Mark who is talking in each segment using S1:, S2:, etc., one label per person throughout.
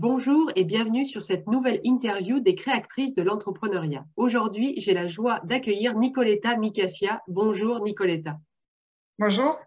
S1: Bonjour et bienvenue sur cette nouvelle interview des créatrices de l'entrepreneuriat. Aujourd'hui, j'ai la joie d'accueillir Nicoletta Micassia. Bonjour Nicoletta.
S2: Bonjour.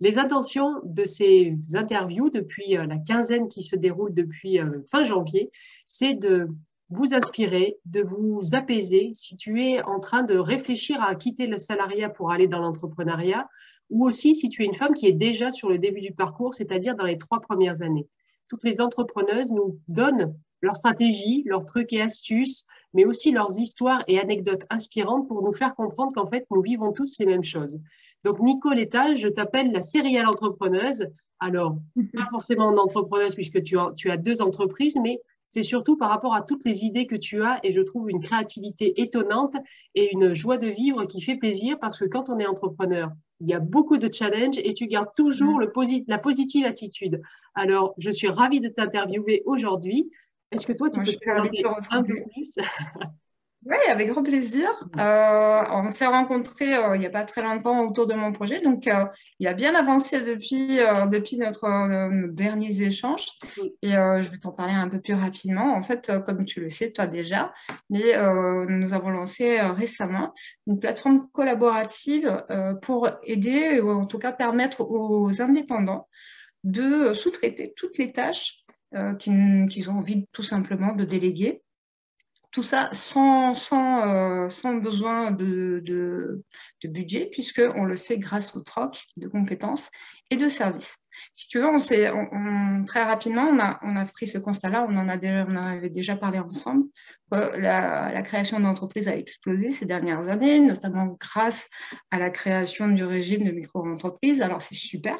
S1: Les intentions de ces interviews depuis euh, la quinzaine qui se déroule depuis euh, fin janvier, c'est de vous inspirer, de vous apaiser si tu es en train de réfléchir à quitter le salariat pour aller dans l'entrepreneuriat, ou aussi si tu es une femme qui est déjà sur le début du parcours, c'est-à-dire dans les trois premières années toutes les entrepreneuses nous donnent leurs stratégies, leurs trucs et astuces, mais aussi leurs histoires et anecdotes inspirantes pour nous faire comprendre qu'en fait, nous vivons tous les mêmes choses. Donc, Nicoletta, je t'appelle la serial entrepreneuse. Alors, pas forcément en entrepreneuse puisque tu as deux entreprises, mais c'est surtout par rapport à toutes les idées que tu as et je trouve une créativité étonnante et une joie de vivre qui fait plaisir parce que quand on est entrepreneur, il y a beaucoup de challenges et tu gardes toujours le la positive attitude. Alors, je suis ravie de t'interviewer aujourd'hui. Est-ce que toi, tu peux te présenter un peu plus?
S2: Oui, avec grand plaisir. Euh, on s'est rencontrés euh, il n'y a pas très longtemps autour de mon projet, donc euh, il a bien avancé depuis, depuis notre, nos derniers échanges. Et je vais t'en parler un peu plus rapidement. En fait, comme tu le sais, toi déjà, mais nous avons lancé récemment une plateforme collaborative pour aider, ou en tout cas permettre aux indépendants de sous-traiter toutes les tâches qu'ils ont envie tout simplement de déléguer tout ça sans, sans, euh, sans besoin de, de, de budget, puisqu'on le fait grâce au troc de compétences et de services. Si tu veux, on, on, très rapidement, on a, on a pris ce constat-là, on, en a déjà, on avait déjà parlé ensemble. La, la, création d'entreprises a explosé ces dernières années, notamment grâce à la création du régime de micro-entreprises. Alors, c'est super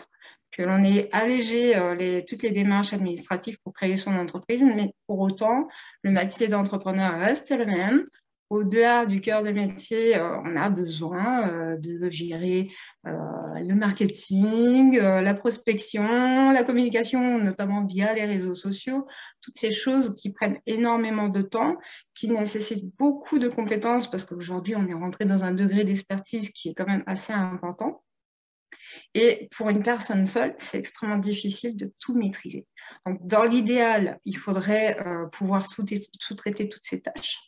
S2: que l'on ait allégé euh, toutes les démarches administratives pour créer son entreprise, mais pour autant, le métier d'entrepreneur reste le même. Au-delà du cœur des métiers, euh, on a besoin euh, de gérer le marketing, la prospection, la communication, notamment via les réseaux sociaux, toutes ces choses qui prennent énormément de temps, qui nécessitent beaucoup de compétences, parce qu'aujourd'hui, on est rentré dans un degré d'expertise qui est quand même assez important. Et pour une personne seule, c'est extrêmement difficile de tout maîtriser. Dans l'idéal, il faudrait euh, pouvoir sous-traiter toutes ces tâches,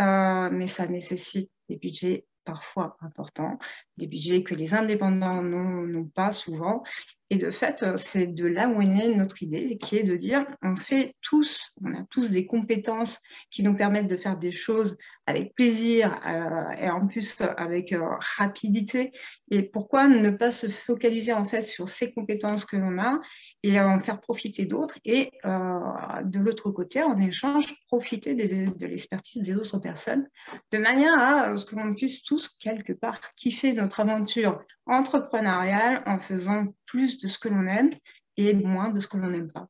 S2: euh, mais ça nécessite des budgets parfois importants, des budgets que les indépendants n'ont pas souvent, et de fait, euh, c'est de là où est née notre idée, qui est de dire, on fait tous, on a tous des compétences qui nous permettent de faire des choses avec plaisir euh, et en plus avec euh, rapidité. Et pourquoi ne pas se focaliser en fait sur ces compétences que l'on a et en faire profiter d'autres et de l'autre côté, en échange, profiter de l'expertise des autres personnes de manière à ce que l'on puisse tous quelque part kiffer notre aventure entrepreneuriale en faisant plus de ce que l'on aime et moins de ce que l'on n'aime pas.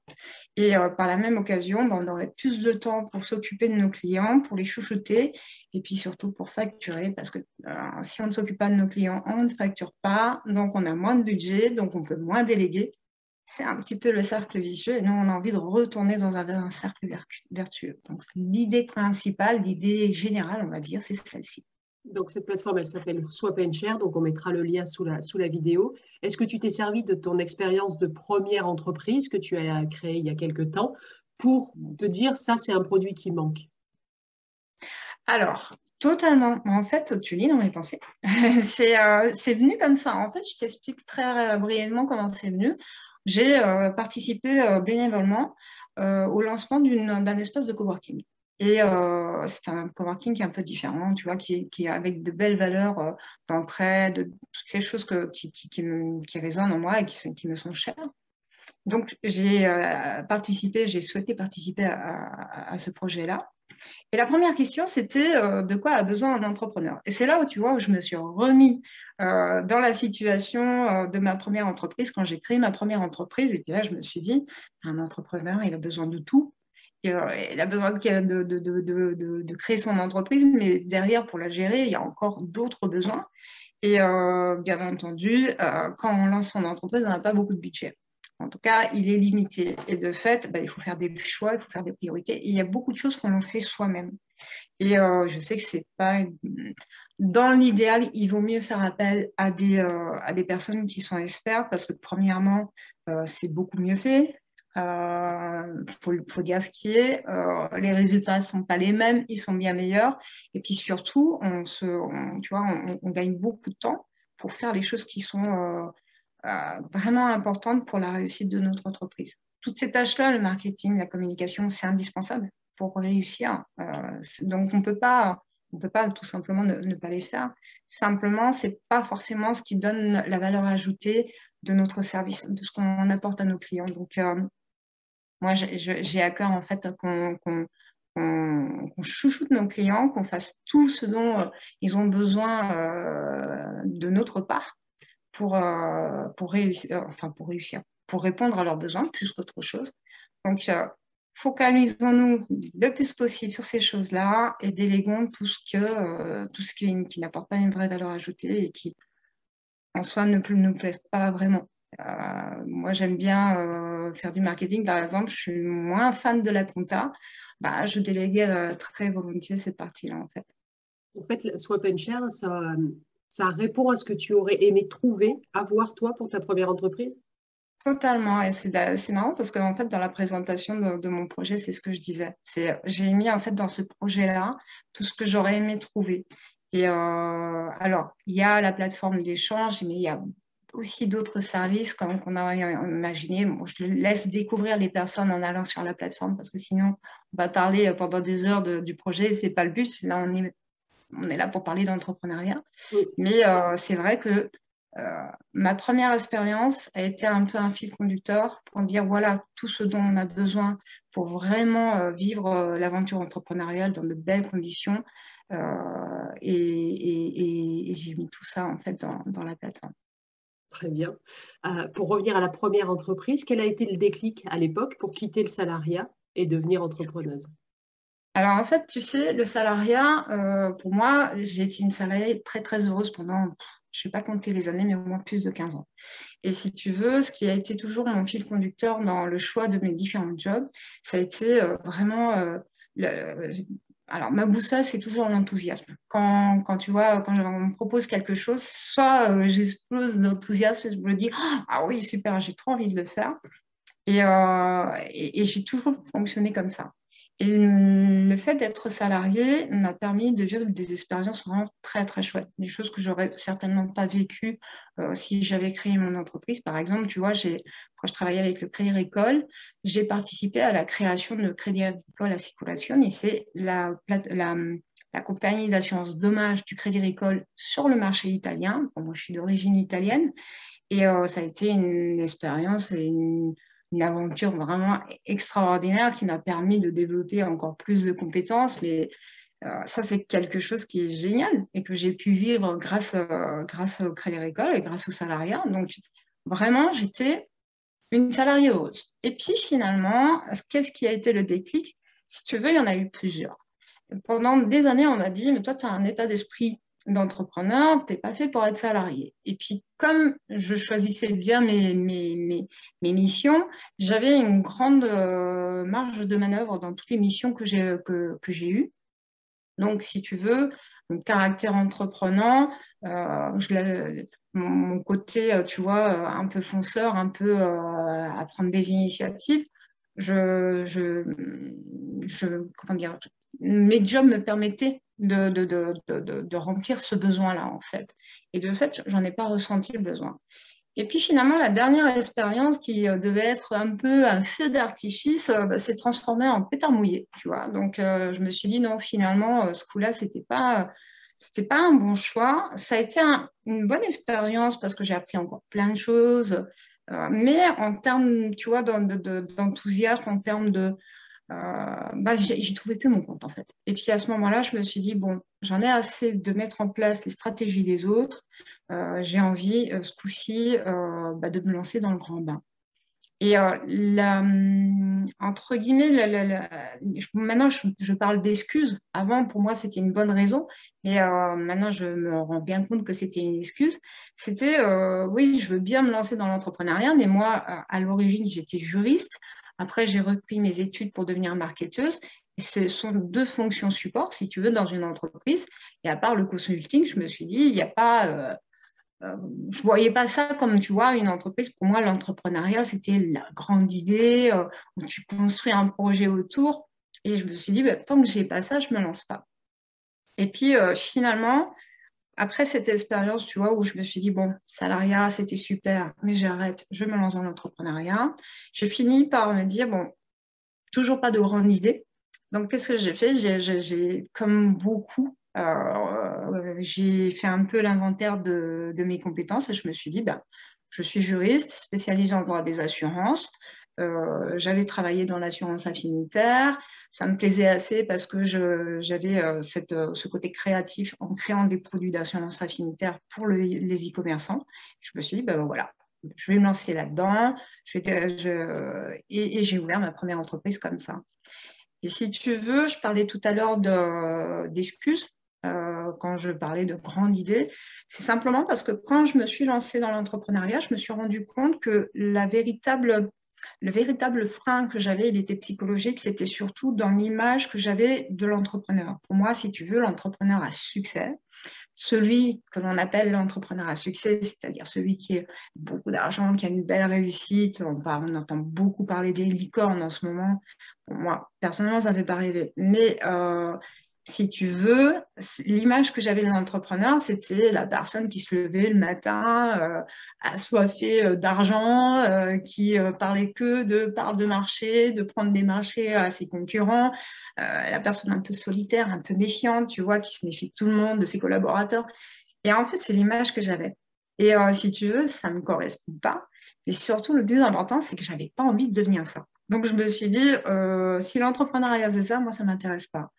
S2: Et euh, par la même occasion, ben, on aurait plus de temps pour s'occuper de nos clients, pour les chouchouter, et puis surtout pour facturer, parce que euh, si on ne s'occupe pas de nos clients, on ne facture pas, donc on a moins de budget, donc on peut moins déléguer. C'est un petit peu le cercle vicieux, et nous, on a envie de retourner dans un, un cercle vertueux. Donc l'idée principale, l'idée générale, on va dire, c'est celle-ci.
S1: Donc, cette plateforme, elle s'appelle Swap and Share, donc on mettra le lien sous la, vidéo. Est-ce que tu t'es servi de ton expérience de première entreprise que tu as créée il y a quelques temps pour te dire ça, c'est un produit qui manque?
S2: Alors, totalement. En fait, tu lis dans mes pensées. Euh, c'est venu comme ça. En fait, je t'explique très brièvement comment c'est venu. J'ai euh, participé euh, bénévolement au lancement d'un espace de coworking. Et euh, c'est un coworking qui est un peu différent, tu vois, qui, est avec de belles valeurs euh, d'entraide, toutes ces choses qui, résonnent en moi et qui, me sont chères. Donc, j'ai euh, participé, j'ai souhaité participer à, ce projet-là. Et la première question, c'était euh, de quoi a besoin un entrepreneur? Et c'est là où tu vois, où je me suis remis dans la situation de ma première entreprise, quand j'ai créé ma première entreprise. Et puis là, je me suis dit, un entrepreneur, il a besoin de tout il a besoin de, créer son entreprise, mais derrière, pour la gérer, il y a encore d'autres besoins. Et euh, bien entendu, euh, quand on lance son entreprise, on n'a pas beaucoup de budget. En tout cas, il est limité. Et de fait, bah, il faut faire des choix, il faut faire des priorités. Il y a beaucoup de choses qu'on fait soi-même. Et euh, je sais que c'est pas... Dans l'idéal, il vaut mieux faire appel à des, à des personnes qui sont expertes parce que premièrement, c'est beaucoup mieux fait. Il faut, dire ce qui est. les résultats ne sont pas les mêmes, ils sont bien meilleurs. Et puis surtout, on, gagne beaucoup de temps pour faire les choses qui sont vraiment importantes pour la réussite de notre entreprise. Toutes ces tâches-là, le marketing, la communication, c'est indispensable pour réussir. donc on peut pas on peut pas tout simplement ne, pas les faire. Simplement, ce n'est pas forcément ce qui donne la valeur ajoutée de notre service, de ce qu'on apporte à nos clients. Donc, euh, moi, j'ai à cœur en fait qu'on chouchoute nos clients, qu'on fasse tout ce dont euh, ils ont besoin euh, de notre part pour, pour, réussir, enfin, pour réussir, pour répondre à leurs besoins plus qu'autre chose. Donc, focalisons-nous le plus possible sur ces choses-là et déléguons tout ce, que, euh, tout ce qui, qui n'apporte pas une vraie valeur ajoutée et qui, en soi, ne nous plaît pas vraiment. Euh, moi, j'aime bien euh, faire du marketing, par exemple. Je suis moins fan de la compta. Bah, je déléguais très volontiers cette partie-là, en fait.
S1: En fait, Swap and Share, ça, ça répond à ce que tu aurais aimé trouver, avoir toi pour ta première entreprise?
S2: Totalement, et c'est marrant parce qu'en fait, dans la présentation de, mon projet, c'est ce que je disais. J'ai mis en fait dans ce projet-là tout ce que j'aurais aimé trouver. Et euh, alors, il y a la plateforme d'échange, mais il y a aussi d'autres services comme qu'on a imaginé. je laisse découvrir les personnes en allant sur la plateforme parce que sinon, on va parler pendant des heures du projet et ce n'est pas le but. Là, on est, on est là pour parler d'entrepreneuriat. Mais euh, c'est vrai que euh, ma première expérience a été un peu un fil conducteur pour dire voilà tout ce dont on a besoin pour vraiment euh, vivre l'aventure entrepreneuriale dans de belles conditions. et, j'ai mis tout ça en fait dans, la plateforme.
S1: Très bien. pour revenir à la première entreprise, quel a été le déclic à l'époque pour quitter le salariat et devenir entrepreneuse?
S2: Alors en fait, tu sais, le salariat, pour moi, j'ai été une salariée très très heureuse pendant je ne vais pas compter les années, mais au moins plus de 15 ans. Et si tu veux, ce qui a été toujours mon fil conducteur dans le choix de mes différents jobs, ça a été euh, vraiment... Euh, alors, ma boussole, c'est toujours l'enthousiasme. Quand, quand, tu vois, quand on me propose quelque chose, soit euh, j'explose d'enthousiasme, je me dis Ah oui, super, j'ai trop envie de le faire. et, et j'ai toujours fonctionné comme ça. Le fait d'être salarié m'a permis de vivre des expériences vraiment très, très chouettes. Des choses que j'aurais certainement pas vécues euh, si j'avais créé mon entreprise. Par exemple, tu vois, quand je travaillais avec le Crédit Agricole, j'ai participé à la création de Crédit Agricole Assicurazione. Et c'est la, compagnie d'assurance dommage du Crédit Agricole sur le marché italien. moi, je suis d'origine italienne. Et euh, ça a été une expérience et une une aventure vraiment extraordinaire qui m'a permis de développer encore plus de compétences. Mais euh, ça, c'est quelque chose qui est génial et que j'ai pu vivre grâce, euh, grâce au Crédit Agricole et grâce au salariat. Donc, vraiment, j'étais une salariée heureuse. Et puis, finalement, qu'est-ce qui a été le déclic? Si tu veux, il y en a eu plusieurs. Pendant des années, on m'a dit, mais toi, tu as un état d'esprit d'entrepreneur, tu n'es pas fait pour être salarié. Et puis, comme je choisissais bien mes, mes, mes, missions, j'avais une grande euh, marge de manœuvre dans toutes les missions que j'ai que, que eues. Donc, si tu veux, mon caractère entrepreneur, euh, mon, côté, tu vois, un peu fonceur, un peu euh, à prendre des initiatives, je, je, je, comment dire, mes jobs me permettaient de, remplir ce besoin-là, en fait. Et de fait, j'en ai pas ressenti le besoin. Et puis finalement, la dernière expérience qui euh, devait être un peu un feu d'artifice euh, bah, s'est transformée en pétard mouillé, tu vois. Donc euh, je me suis dit non, finalement, ce coup-là, c'était pas, c'était pas un bon choix. Ça a été une bonne expérience parce que j'ai appris encore plein de choses. mais en termes, tu vois, d'enthousiasme, en termes de, bah, j'y trouvais plus mon compte en fait. Et puis à ce moment-là, je me suis dit, bon, j'en ai assez de mettre en place les stratégies des autres. Euh, j'ai envie, euh, ce coup-ci, bah, de me lancer dans le grand bain. Et la, hum, entre guillemets, maintenant je, parle d'excuses. Avant, pour moi, c'était une bonne raison, mais maintenant je me rends bien compte que c'était une excuse. C'était, oui, je veux bien me lancer dans l'entrepreneuriat, mais moi, à l'origine, j'étais juriste. Après, j'ai repris mes études pour devenir marketeuse. Et ce sont deux fonctions support, si tu veux, dans une entreprise. Et à part le consulting, je me suis dit, il n'y a pas, euh, je ne voyais pas ça comme, tu vois, une entreprise. Pour moi, l'entrepreneuriat, c'était la grande idée où tu construis un projet autour. Et je me suis dit, bah, tant que je n'ai pas ça, je ne me lance pas. Et puis, finalement, après cette expérience, tu vois, où je me suis dit, bon, salariat, c'était super, mais j'arrête, je me lance dans l'entrepreneuriat, j'ai fini par me dire, bon, toujours pas de grande idée. Donc, qu'est-ce que j'ai fait? J'ai, comme beaucoup, euh, j'ai fait un peu l'inventaire de, mes compétences et je me suis dit, ben, je suis juriste spécialisée en droit des assurances. Euh, j'avais travaillé dans l'assurance affinitaire. Ça me plaisait assez parce que j'avais euh, ce côté créatif en créant des produits d'assurance affinitaire pour les e-commerçants. Je me suis dit, ben, voilà, je vais me lancer là-dedans. et j'ai ouvert ma première entreprise comme ça. Et si tu veux, je parlais tout à l'heure d'excuses euh, quand je parlais de grandes idées, c'est simplement parce que quand je me suis lancée dans l'entrepreneuriat, je me suis rendu compte que le véritable frein que j'avais, il était psychologique, c'était surtout dans l'image que j'avais de l'entrepreneur. Pour moi, si tu veux, l'entrepreneur a succès, celui que l'on appelle l'entrepreneur à succès, c'est-à-dire celui qui a beaucoup d'argent, qui a une belle réussite. On, entend beaucoup parler des licornes en ce moment. moi, personnellement, ça ne pas rêver. Mais euh, si tu veux, l'image que j'avais de l'entrepreneur, c'était la personne qui se levait le matin, euh, assoiffée euh, d'argent, euh, qui parlait que de part de marché, de prendre des marchés à ses concurrents, la personne un peu solitaire, un peu méfiante, tu vois, qui se méfie de tout le monde, de ses collaborateurs. Et en fait, c'est l'image que j'avais. Et si tu veux, ça ne me correspond pas. Mais surtout, le plus important, c'est que je n'avais pas envie de devenir ça. Donc, je me suis dit, si l'entrepreneuriat, c'est ça, moi, ça ne m'intéresse pas.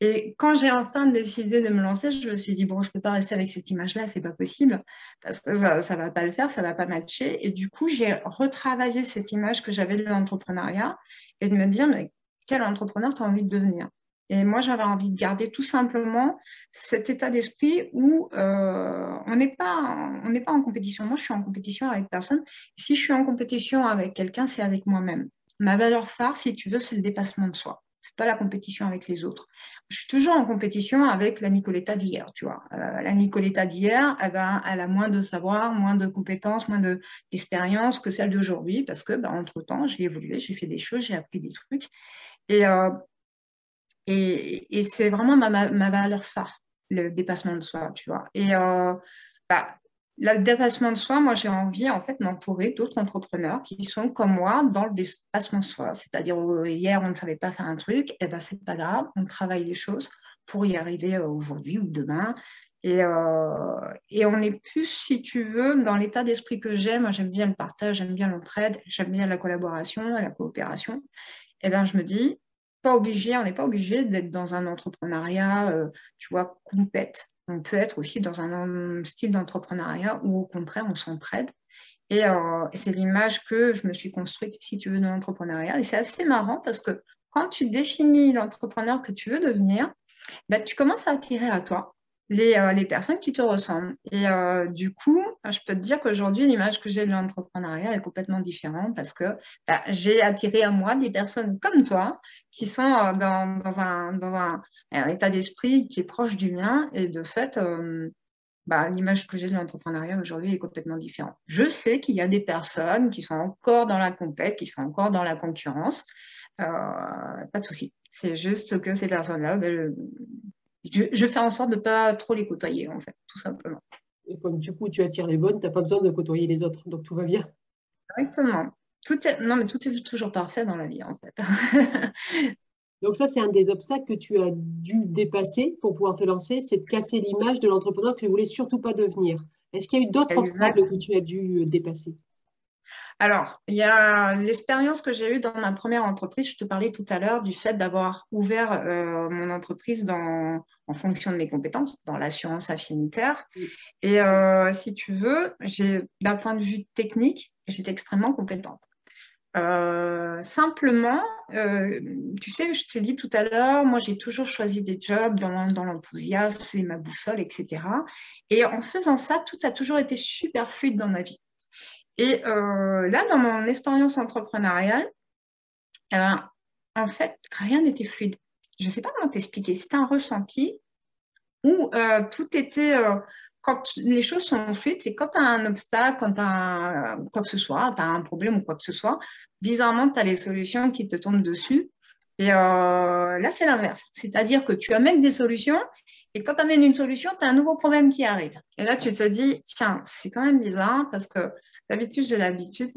S2: Et quand j'ai enfin décidé de me lancer, je me suis dit, bon, je ne peux pas rester avec cette image-là, c'est pas possible, parce que ça ne va pas le faire, ça ne va pas matcher. Et du coup, j'ai retravaillé cette image que j'avais de l'entrepreneuriat et de me dire, mais quel entrepreneur tu as envie de devenir? Et moi, j'avais envie de garder tout simplement cet état d'esprit où euh, on n'est pas, pas en compétition. Moi, je suis en compétition avec personne. Si je suis en compétition avec quelqu'un, c'est avec moi-même. Ma valeur phare, si tu veux, c'est le dépassement de soi c'est pas la compétition avec les autres. Je suis toujours en compétition avec la Nicoletta d'hier, tu vois. Euh, la Nicoletta d'hier, elle, a moins de savoir, moins de compétences, moins d'expérience que celle d'aujourd'hui, parce que, bah, entre-temps, j'ai évolué, j'ai fait des choses, j'ai appris des trucs. Et, euh, et, c'est vraiment ma, ma, valeur phare, le dépassement de soi, tu vois. Et euh, bah, le dépassement de soi, moi, j'ai envie en fait m'entourer d'autres entrepreneurs qui sont comme moi dans le dépassement de soi. C'est-à-dire euh, hier on ne savait pas faire un truc, et eh ben c'est pas grave, on travaille les choses pour y arriver euh, aujourd'hui ou demain. Et, euh, et, on est plus, si tu veux, dans l'état d'esprit que j'aime. Moi, j'aime bien le partage, j'aime bien l'entraide, j'aime bien la collaboration, la coopération. Et eh ben je me dis, pas obligé, on n'est pas obligé d'être dans un entrepreneuriat, tu vois, complète on peut être aussi dans un style d'entrepreneuriat où au contraire on s'entraide. Et, euh, c'est l'image que je me suis construite, si tu veux, de l'entrepreneuriat. Et c'est assez marrant parce que quand tu définis l'entrepreneur que tu veux devenir, bah, tu commences à attirer à toi euh, les, personnes qui te ressemblent. Et euh, du coup, je peux te dire qu'aujourd'hui, l'image que j'ai de l'entrepreneuriat est complètement différente parce que bah, j'ai attiré à moi des personnes comme toi qui sont euh, dans, un, dans un, état d'esprit qui est proche du mien. Et de fait, bah, l'image que j'ai de l'entrepreneuriat aujourd'hui est complètement différente. Je sais qu'il y a des personnes qui sont encore dans la compète, qui sont encore dans la concurrence. pas de souci. C'est juste que ces personnes-là, je, fais en sorte de ne pas trop les côtoyer, en fait, tout simplement.
S1: Et comme du coup, tu attires les bonnes, tu n'as pas besoin de côtoyer les autres, donc tout va bien.
S2: Exactement. Tout est, non, mais tout est toujours parfait dans la vie, en fait.
S1: donc ça, c'est un des obstacles que tu as dû dépasser pour pouvoir te lancer, c'est de casser l'image de l'entrepreneur que tu ne voulais surtout pas devenir. Est-ce qu'il y a eu d'autres obstacles que tu as dû dépasser?
S2: Alors, il y a l'expérience que j'ai eue dans ma première entreprise. Je te parlais tout à l'heure du fait d'avoir ouvert euh, mon entreprise en fonction de mes compétences, dans l'assurance affinitaire. Et euh, si tu veux, d'un point de vue technique, j'étais extrêmement compétente. Euh, simplement, tu sais, je t'ai dit tout à l'heure, moi j'ai toujours choisi des jobs dans, dans l'enthousiasme, c'est ma boussole, etc. Et en faisant ça, tout a toujours été super fluide dans ma vie. Et euh, là, dans mon expérience entrepreneuriale, ben, en fait, rien n'était fluide. Je ne sais pas comment t'expliquer. C'était un ressenti où euh, tout était, euh, quand les choses sont fluides, c'est quand tu as un obstacle, quand tu as que ce soit, un problème ou quoi que ce soit, bizarrement, tu as les solutions qui te tombent dessus. Et euh, là, c'est l'inverse. C'est-à-dire que tu amènes des solutions et quand tu amènes une solution, tu as un nouveau problème qui arrive. Et là, tu te dis, tiens, c'est quand même bizarre parce que d'habitude, j'ai l'habitude,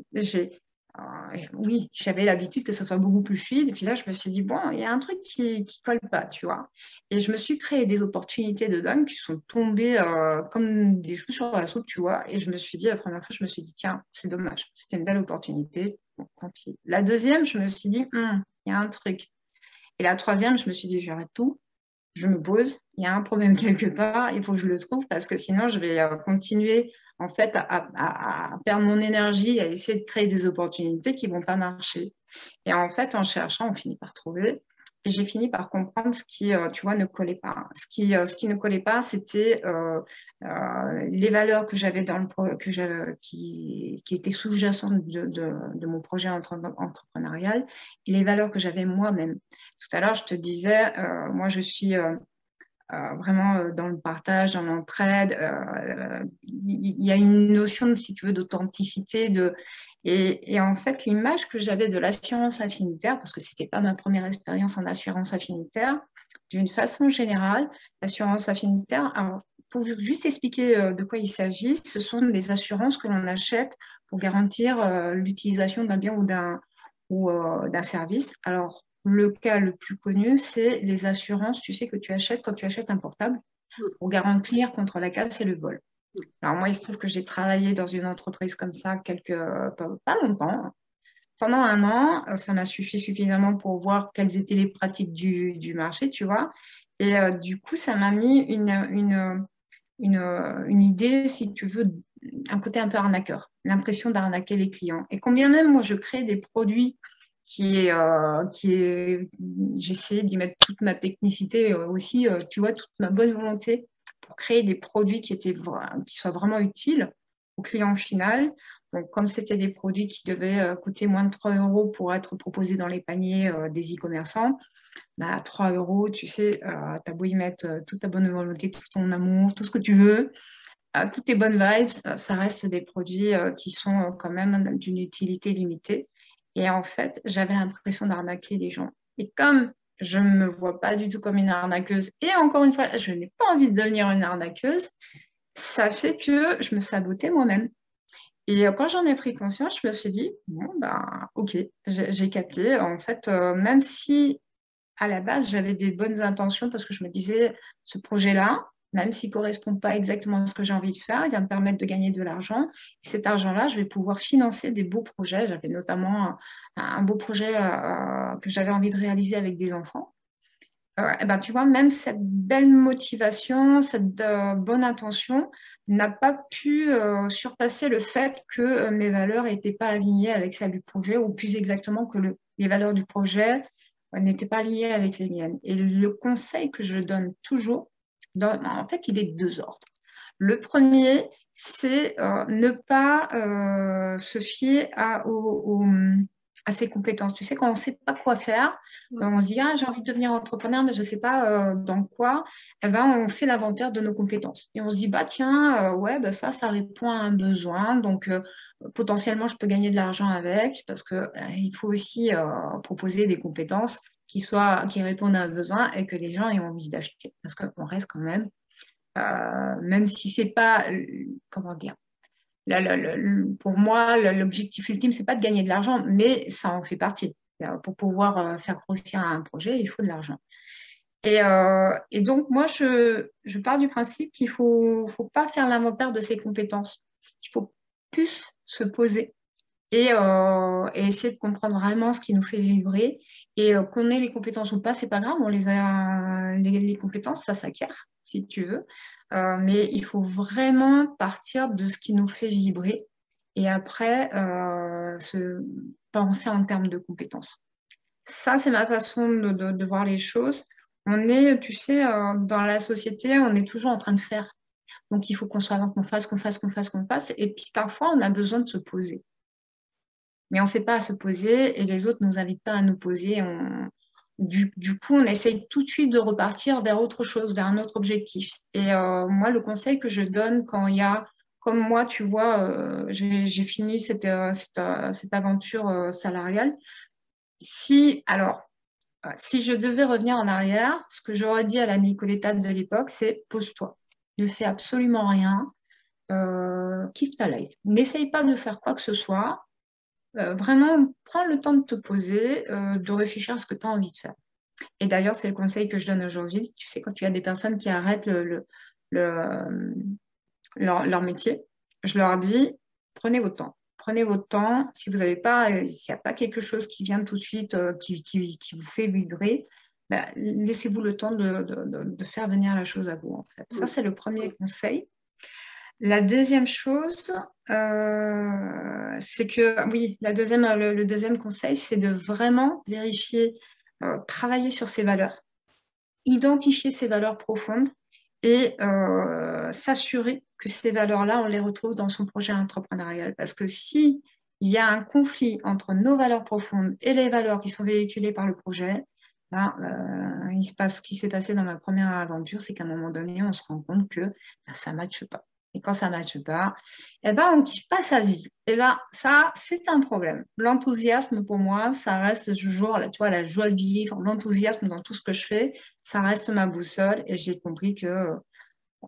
S2: euh, oui, j'avais l'habitude que ça soit beaucoup plus fluide. Et puis là, je me suis dit, bon, il y a un truc qui ne colle pas, tu vois. Et je me suis créé des opportunités de dingue qui sont tombées euh, comme des cheveux sur la soupe, tu vois. Et je me suis dit, la première fois, je me suis dit, tiens, c'est dommage. C'était une belle opportunité. Bon, tant pis. La deuxième, je me suis dit, hum, il y a un truc. Et la troisième, je me suis dit, j'arrête tout. Je me pose, il y a un problème quelque part, il faut que je le trouve parce que sinon, je vais euh, continuer en fait, à, perdre mon énergie, à essayer de créer des opportunités qui ne vont pas marcher. Et en fait, en cherchant, on finit par trouver. Et j'ai fini par comprendre ce qui, euh, tu vois, ne collait pas. Ce qui, euh, ce qui ne collait pas, c'était euh, les valeurs que j'avais dans le que qui, qui étaient sous-jacentes de, de, mon projet entrepreneurial et les valeurs que j'avais moi-même. Tout à l'heure, je te disais, moi, je suis euh, vraiment euh, dans le partage, dans l'entraide. Euh, il y a une notion, si tu veux, d'authenticité. De... Et, en fait, l'image que j'avais de l'assurance affinitaire, parce que ce n'était pas ma première expérience en assurance affinitaire, d'une façon générale, l'assurance affinitaire, pour juste expliquer de quoi il s'agit, ce sont des assurances que l'on achète pour garantir l'utilisation d'un bien ou d'un ou d'un service. Alors, le cas le plus connu, c'est les assurances, tu sais, que tu achètes quand tu achètes un portable pour garantir contre la casse et le vol. Alors moi, il se trouve que j'ai travaillé dans une entreprise comme ça quelques, pas, longtemps. Pendant un an, ça m'a suffi suffisamment pour voir quelles étaient les pratiques du, marché, tu vois. Et euh, du coup, ça m'a mis une, une, une, une, idée, si tu veux, un côté un peu arnaqueur, l'impression d'arnaquer les clients. Et combien même, moi, je crée des produits qui est, euh, qui est j'essaie d'y mettre toute ma technicité euh, aussi, euh, tu vois, toute ma bonne volonté pour créer des produits qui, étaient, qui soient vraiment utiles au client final. Donc, comme c'était des produits qui devaient coûter moins de 3 euros pour être proposés dans les paniers des e-commerçants, bah, 3 euros, tu sais, tu as beau y mettre toute ta bonne volonté, tout ton amour, tout ce que tu veux, toutes tes bonnes vibes, ça reste des produits qui sont quand même d'une utilité limitée. Et en fait, j'avais l'impression d'arnaquer les gens. Et comme je ne me vois pas du tout comme une arnaqueuse, et encore une fois, je n'ai pas envie de devenir une arnaqueuse, ça fait que je me sabotais moi-même. Et quand j'en ai pris conscience, je me suis dit, bon, ben, ok, j'ai capté. En fait, euh, même si à la base, j'avais des bonnes intentions parce que je me disais, ce projet-là, même s'il ne correspond pas exactement à ce que j'ai envie de faire, il va me permettre de gagner de l'argent. Et cet argent-là, je vais pouvoir financer des beaux projets. J'avais notamment un, beau projet euh, que j'avais envie de réaliser avec des enfants. Euh, et ben, tu vois, même cette belle motivation, cette euh, bonne intention n'a pas pu surpasser le fait que mes valeurs n'étaient pas alignées avec celles du projet, ou plus exactement que les valeurs du projet n'étaient pas alignées avec les miennes. Et le conseil que je donne toujours, en fait, il est de deux ordres. Le premier, c'est euh, ne pas euh, se fier à, ses compétences. Tu sais, quand on ne sait pas quoi faire, on se dit ah, j'ai envie de devenir entrepreneur, mais je ne sais pas euh, dans quoi. Eh ben, on fait l'inventaire de nos compétences. Et on se dit bah tiens, ouais, bah, ça, ça répond à un besoin. Donc, potentiellement, je peux gagner de l'argent avec parce qu'il faut aussi proposer des compétences qui, soit, qui répondent à un besoin et que les gens aient envie d'acheter. Parce qu'on reste quand même, euh, même si c'est pas, comment dire, pour moi, l'objectif ultime, c'est pas de gagner de l'argent, mais ça en fait partie. Pour pouvoir euh, faire grossir un projet, il faut de l'argent. Et, euh, donc, moi, je, je pars du principe qu'il ne faut, faut pas faire l'inventaire de ses compétences. Il faut plus se poser euh, et, essayer de comprendre vraiment ce qui nous fait vibrer. Et euh, qu'on ait les compétences ou pas, c'est pas grave, on les a, les, compétences, ça s'acquiert, si tu veux. Euh, mais il faut vraiment partir de ce qui nous fait vibrer et après se penser en termes de compétences. Ça, c'est ma façon de, de, voir les choses. On est, tu sais, dans la société, on est toujours en train de faire. Donc, il faut qu'on soit qu'on fasse, qu'on fasse, qu'on fasse, qu'on fasse. Et puis, parfois, on a besoin de se poser mais on ne sait pas à se poser et les autres ne nous invitent pas à nous poser. Du, coup, on essaye tout de suite de repartir vers autre chose, vers un autre objectif. Et euh, moi, le conseil que je donne quand il y a, comme moi, tu vois, euh, j'ai fini cette, euh, cette, aventure salariale. Si, alors, si je devais revenir en arrière, ce que j'aurais dit à la Nicoletta de l'époque, c'est pose-toi. Ne fais absolument rien. kiffe ta life. N'essaye pas de faire quoi que ce soit. Euh, vraiment, prends le temps de te poser, euh, de réfléchir à ce que tu as envie de faire. Et d'ailleurs, c'est le conseil que je donne aujourd'hui. Tu sais, quand tu as des personnes qui arrêtent le, euh, leur, métier, je leur dis, prenez votre temps. Prenez votre temps. Si vous n'avez pas, s'il n'y a pas quelque chose qui vient tout de suite, qui, vous fait vibrer, bah, laissez-vous le temps de, faire venir la chose à vous. En fait. Ça, c'est le premier conseil. La deuxième chose, euh, c'est que, oui, le, deuxième conseil, c'est de vraiment vérifier, euh, travailler sur ses valeurs, identifier ses valeurs profondes et euh, s'assurer que ces valeurs-là, on les retrouve dans son projet entrepreneurial. Parce que si il y a un conflit entre nos valeurs profondes et les valeurs qui sont véhiculées par le projet, ben, il se passe ce qui s'est passé dans ma première aventure, c'est qu'à un moment donné, on se rend compte que ben, ça ne matche pas. Et quand ça ne matche pas, eh ben, on ne kiffe pas sa vie. Et eh ben, ça, c'est un problème. L'enthousiasme, pour moi, ça reste toujours tu vois, la joie de vivre, l'enthousiasme dans tout ce que je fais, ça reste ma boussole. Et j'ai compris que,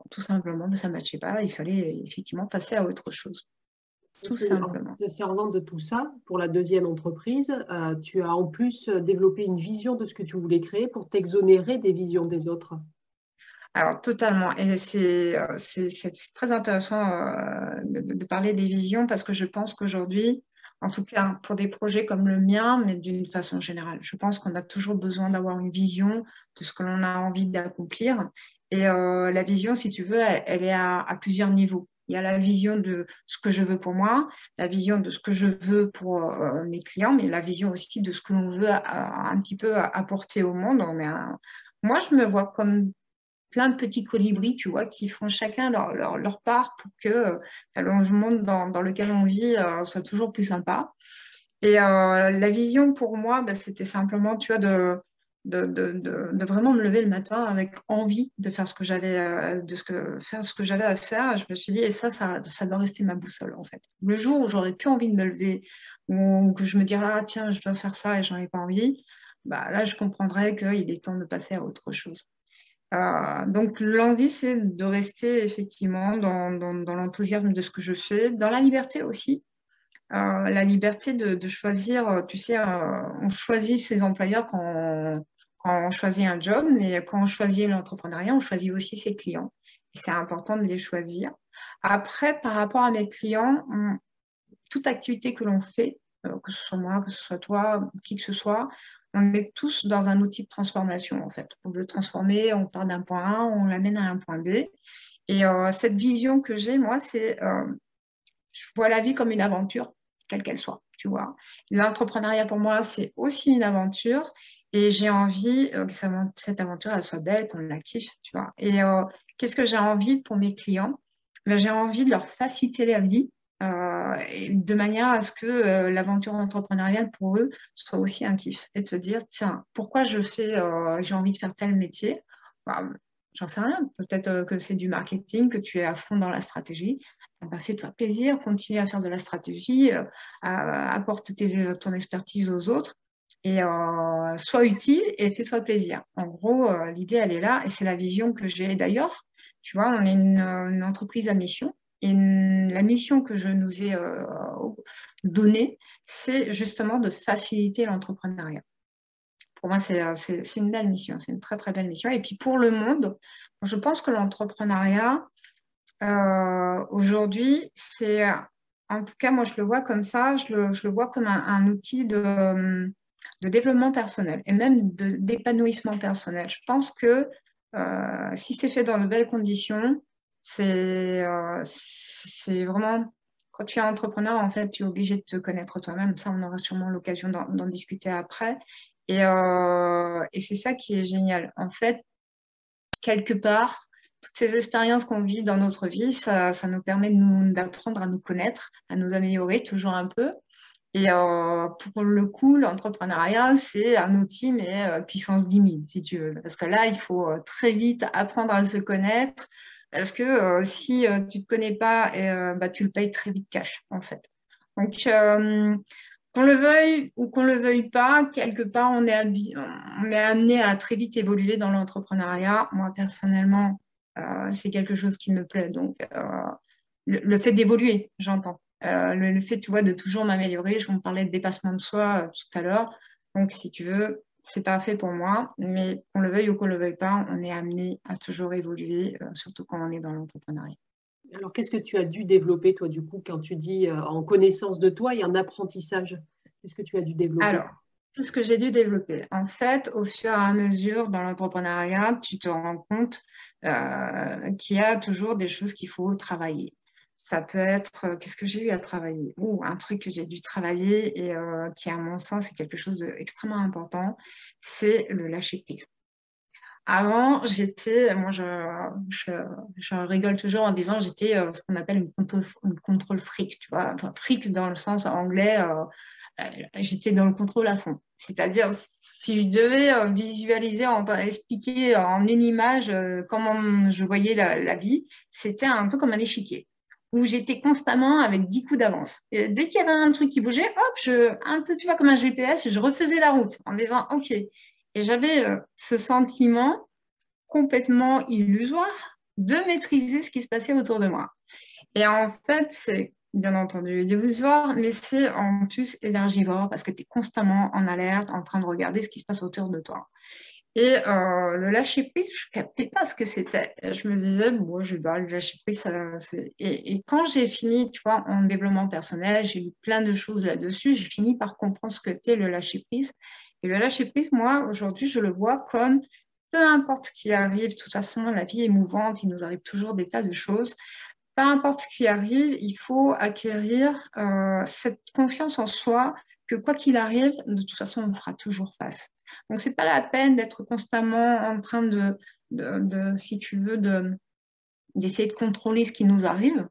S2: tout simplement, ça ne matchait pas. Il fallait effectivement passer à autre chose.
S1: Tout simplement. En servant de tout ça, pour la deuxième entreprise, euh, tu as en plus développé une vision de ce que tu voulais créer pour t'exonérer des visions des autres.
S2: Alors, totalement. Et c'est euh, très intéressant euh, de, parler des visions parce que je pense qu'aujourd'hui, en tout cas pour des projets comme le mien, mais d'une façon générale, je pense qu'on a toujours besoin d'avoir une vision de ce que l'on a envie d'accomplir. Et euh, la vision, si tu veux, elle, est à, plusieurs niveaux. Il y a la vision de ce que je veux pour moi, la vision de ce que je veux pour mes clients, mais la vision aussi de ce que l'on veut un petit peu apporter au monde. moi, je me vois comme plein de petits colibris, tu vois, qui font chacun leur, leur, part pour que euh, le monde dans, lequel on vit euh, soit toujours plus sympa. Et euh, la vision pour moi, bah, c'était simplement, tu vois, de, de, de, vraiment me lever le matin avec envie de faire ce que j'avais de ce que faire ce que j'avais à faire. Je me suis dit et ça, ça, ça doit rester ma boussole en fait. Le jour où j'aurais plus envie de me lever ou que je me dirais ah tiens je dois faire ça et j'en ai pas envie, bah là je comprendrais qu'il est temps de passer à autre chose. Euh, donc l'envie, c'est de rester effectivement dans, l'enthousiasme de ce que je fais, dans la liberté aussi. Euh, la liberté de, choisir, tu sais, euh, on choisit ses employeurs quand on, choisit un job, mais quand on choisit l'entrepreneuriat, on choisit aussi ses clients. Et c'est important de les choisir. Après, par rapport à mes clients, toute activité que l'on fait, que ce soit moi, que ce soit toi, qui que ce soit, on est tous dans un outil de transformation, en fait. On veut transformer, on part d'un point A, on l'amène à un point B. Et euh, cette vision que j'ai, moi, c'est, euh, je vois la vie comme une aventure, quelle qu'elle soit, tu vois. L'entrepreneuriat, pour moi, c'est aussi une aventure. Et j'ai envie euh, que cette aventure, soit belle, qu'on l'active, tu vois. Et qu'est-ce que j'ai envie pour mes clients? Ben, J'ai envie de leur faciliter la vie euh, de manière à ce que euh, l'aventure entrepreneuriale pour eux soit aussi un kiff et de se dire tiens pourquoi je fais euh, j'ai envie de faire tel métier? Bah, j'en sais rien. Peut-être que c'est du marketing que tu es à fond dans la stratégie. Fais-toi plaisir. Continue à faire de la stratégie apporte ton expertise aux autres et sois utile et fais-toi plaisir. En gros, l'idée, elle est là et c'est la vision que j'ai. D'ailleurs. Tu vois, on est une entreprise à mission et la mission que je nous ai euh, donnée, c'est justement de faciliter l'entrepreneuriat. Pour moi, c'est une belle mission, c'est une très très belle mission. Et puis pour le monde, je pense que l'entrepreneuriat, euh, aujourd'hui, c'est, en tout cas, moi je le vois comme ça, je le, vois comme un, outil de, développement personnel et même d'épanouissement personnel. Je pense que euh, si c'est fait dans de belles conditions, euh, c'est vraiment, quand tu es entrepreneur, en fait, tu es obligé de te connaître toi-même. Ça, on aura sûrement l'occasion d'en discuter après. Et, euh, et c'est ça qui est génial. En fait, quelque part, toutes ces expériences qu'on vit dans notre vie, ça, nous permet d'apprendre à nous connaître, à nous améliorer toujours un peu. Et euh, pour le coup, l'entrepreneuriat, c'est un outil, mais euh, puissance 10 000, si tu veux. Parce que là, il faut euh, très vite apprendre à se connaître. Parce que si tu ne te connais pas, bah, tu le payes très vite cash, en fait. Donc, qu'on le veuille ou qu'on ne le veuille pas, quelque part, on est, amené à très vite évoluer dans l'entrepreneuriat. Moi, personnellement, c'est quelque chose qui me plaît. Donc, le fait d'évoluer, j'entends. Euh, le, fait, tu vois, de toujours m'améliorer. Je vous parlais de dépassement de soi euh, tout à l'heure. Donc, si tu veux, c'est pas fait pour moi, mais qu'on le veuille ou qu'on le veuille pas, on est amené à toujours évoluer, euh, surtout quand on est dans l'entrepreneuriat.
S1: Alors, qu'est-ce que tu as dû développer, toi, du coup, quand tu dis en connaissance de toi et en apprentissage? Qu'est-ce que tu as dû développer?
S2: Alors, ce que j'ai dû développer? En fait, au fur et à mesure dans l'entrepreneuriat, tu te rends compte qu'il y a toujours des choses qu'il faut travailler. Ça peut être, euh, qu'est-ce que j'ai eu à travailler? Ou un truc que j'ai dû travailler et euh, qui, à mon sens, est quelque chose d'extrêmement important, c'est le lâcher prise. Avant, j'étais, moi je, je, rigole toujours en disant j'étais euh, ce qu'on appelle une contrôle, fric, tu vois, fric dans le sens anglais, j'étais dans le contrôle à fond. C'est-à-dire, si je devais visualiser, expliquer en une image comment je voyais la vie, c'était un peu comme un échiquier où j'étais constamment avec 10 coups d'avance. Dès qu'il y avait un truc qui bougeait, hop, je, un peu, tu vois, comme un GPS, je refaisais la route en disant, OK. Et j'avais euh, ce sentiment complètement illusoire de maîtriser ce qui se passait autour de moi. Et en fait, c'est bien entendu illusoire, mais c'est en plus énergivore parce que tu es constamment en alerte, en train de regarder ce qui se passe autour de toi. Et euh, le lâcher prise, je ne captais pas ce que c'était. Je me disais, bon, je vais bah, le lâcher prise, et, quand j'ai fini, tu vois, en développement personnel, j'ai lu plein de choses là-dessus, j'ai fini par comprendre ce que c'était le lâcher prise. Et le lâcher prise, moi, aujourd'hui, je le vois comme peu importe ce qui arrive, de toute façon, la vie est mouvante, il nous arrive toujours des tas de choses. Peu importe ce qui arrive, il faut acquérir euh, cette confiance en soi que quoi qu'il arrive, de toute façon, on fera toujours face. Donc, ce n'est pas la peine d'être constamment en train de, de, si tu veux, d'essayer de, contrôler ce qui nous arrive.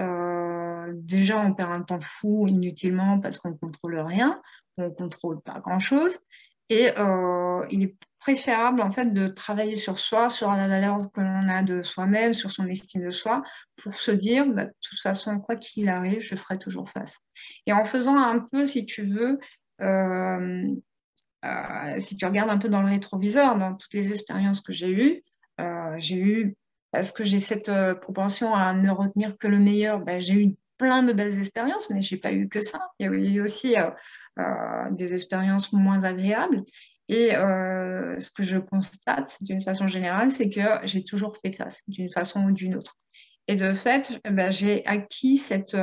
S2: Euh, déjà, on perd un temps fou inutilement parce qu'on ne contrôle rien, on ne contrôle pas grand-chose. Et euh, il est préférable en fait de travailler sur soi, sur la valeur que l'on a de soi-même, sur son estime de soi, pour se dire, bah, de toute façon, quoi qu'il arrive, je ferai toujours face. Et en faisant un peu, si tu veux, euh, euh, si tu regardes un peu dans le rétroviseur, dans toutes les expériences que j'ai eues, j'ai eu, parce que j'ai cette propension à ne retenir que le meilleur, bah, j'ai eu plein de belles expériences, mais je n'ai pas eu que ça. Il y a eu aussi euh, des expériences moins agréables. Et euh, ce que je constate d'une façon générale, c'est que j'ai toujours fait face d'une façon ou d'une autre. Et de fait, ben, j'ai acquis cette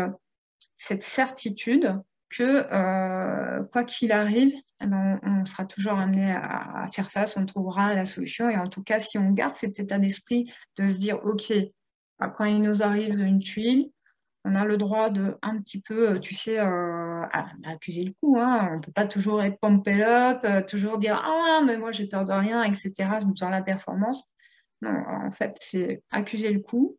S2: certitude que euh, quoi qu'il arrive, eh ben, on, sera toujours amené à, à, faire face, on trouvera la solution. Et en tout cas, si on garde cet état d'esprit de se dire, OK, quand il nous arrive une tuile, on a le droit de un petit peu, euh, tu sais, euh, accuser le coup. Hein. On ne peut pas toujours être pumped up, toujours dire Ah, mais moi j'ai peur de rien, etc. dans la performance. Non, en fait, c'est accuser le coup,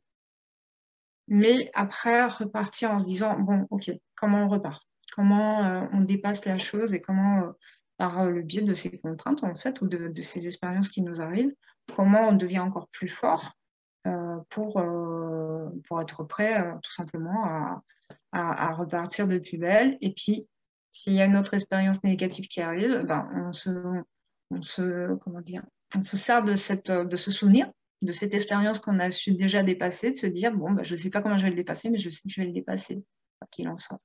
S2: mais après repartir en se disant Bon, ok, comment on repart? Comment on dépasse la chose et comment, par le biais de ces contraintes, en fait, ou de ces expériences qui nous arrivent, comment on devient encore plus fort euh, pour, euh, être prêt euh, tout simplement à, repartir de plus belle. Et puis, s'il y a une autre expérience négative qui arrive, ben, on se sert de, cette, de ce souvenir, de cette expérience qu'on a su déjà dépasser, de se dire, bon, ben, je ne sais pas comment je vais le dépasser, mais je sais que je vais le dépasser, qu'il en soit.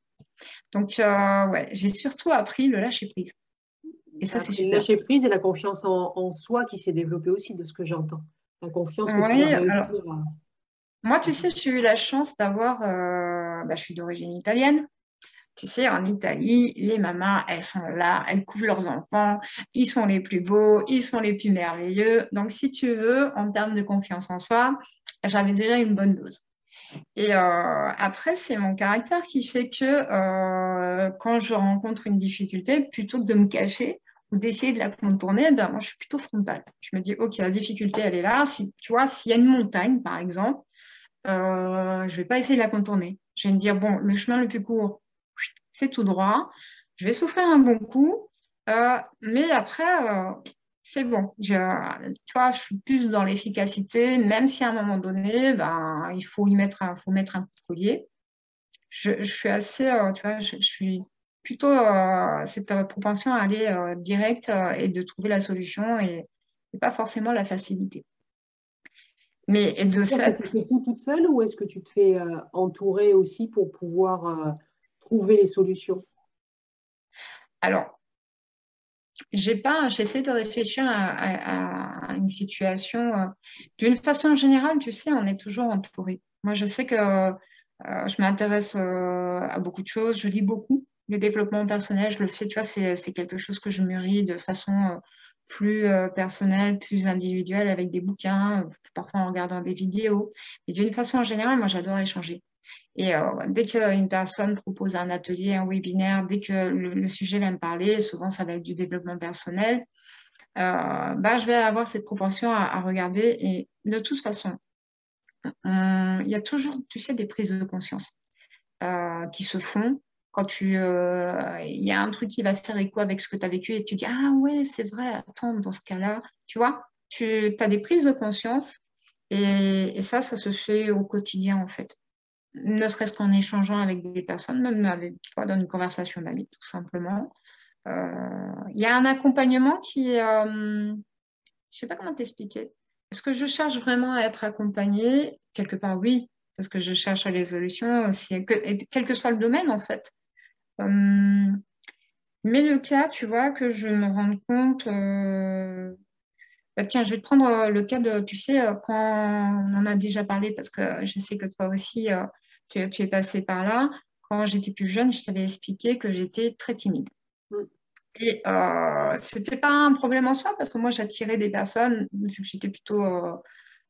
S2: Donc, ouais, j'ai surtout appris le lâcher prise.
S1: Et ça, c'est Le lâcher prise et la confiance en, en soi qui s'est développée aussi, de ce que j'entends confiance
S2: Moi, tu sais, j'ai eu la chance d'avoir. Euh, bah, je suis d'origine italienne. Tu sais, en Italie, les mamans, elles sont là, elles couvrent leurs enfants, ils sont les plus beaux, ils sont les plus merveilleux. Donc, si tu veux, en termes de confiance en soi, j'avais déjà une bonne dose. Et euh, après, c'est mon caractère qui fait que euh, quand je rencontre une difficulté, plutôt que de me cacher, d'essayer de la contourner, ben, moi, je suis plutôt frontale. Je me dis, OK, la difficulté, elle est là. Tu vois, s'il y a une montagne, par exemple, euh, je ne vais pas essayer de la contourner. Je vais me dire, bon, le chemin le plus court, c'est tout droit. Je vais souffrir un bon coup, mais après, c'est bon. Je, tu vois, je suis plus dans l'efficacité, même si à un moment donné, ben, il faut y mettre un, faut mettre un coup de collier. Je, suis assez, tu vois, je, suis plutôt cette propension à aller direct et de trouver la solution et, et pas forcément la facilité.
S1: Mais de fait. Tu fais tout toute seule ou est-ce que tu te fais euh, entourer aussi pour pouvoir euh, trouver les solutions?
S2: Alors, j'ai pas, j'essaie de réfléchir à, une situation. Euh, d'une façon générale, tu sais, on est toujours entouré. Moi, je sais que je m'intéresse à beaucoup de choses, je lis beaucoup. Le développement personnel, je le fais, tu vois, c'est quelque chose que je mûris de façon plus euh, personnel, plus individuel avec des bouquins, parfois en regardant des vidéos. Et d'une façon générale, moi, j'adore échanger. Et euh, dès qu'une personne propose un atelier, un webinaire, dès que le, sujet va me parler, souvent ça va être du développement personnel, euh, bah, je vais avoir cette propension à, regarder. Et de toute façon, il y a toujours, tu sais, des prises de conscience qui se font quand tu euh, il y a un truc qui va faire écho avec ce que tu as vécu et tu dis ah ouais c'est vrai attends dans ce cas-là tu vois tu as des prises de conscience et, ça ça se fait au quotidien en fait ne serait-ce qu'en échangeant avec des personnes même avec dans une conversation d'amis tout simplement euh, il y a un accompagnement qui euh, je sais pas comment t'expliquer est-ce que je cherche vraiment à être accompagnée? Quelque part oui parce que je cherche les solutions, quel que soit le domaine en fait. Euh, mais le cas, tu vois, que je me rende compte. Bah, tiens, je vais te prendre le cas de, tu sais, quand on en a déjà parlé, parce que je sais que toi aussi, tu, es passé par là. Quand j'étais plus jeune, je t'avais expliqué que j'étais très timide. Mm. Et euh, c'était pas un problème en soi, parce que moi, j'attirais des personnes, vu que j'étais plutôt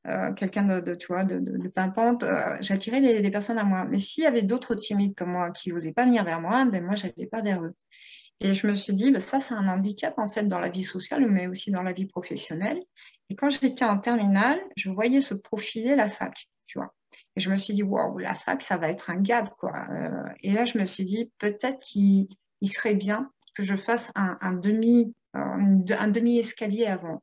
S2: euh, quelqu'un de, tu vois, de, de, pimpante, euh, j'attirais des, personnes à moi. Mais s'il y avait d'autres timides comme moi qui n'osaient pas venir vers moi, ben moi, je n'allais pas vers eux. Et je me suis dit, ben ça, c'est un handicap en fait dans la vie sociale, mais aussi dans la vie professionnelle. Et quand j'étais en terminale, je voyais se profiler la fac, tu vois. Et je me suis dit, waouh, la fac, ça va être un gap, quoi. Euh, et là, je me suis dit, peut-être qu'il serait bien que je fasse un, un demi, un demi-escalier avant.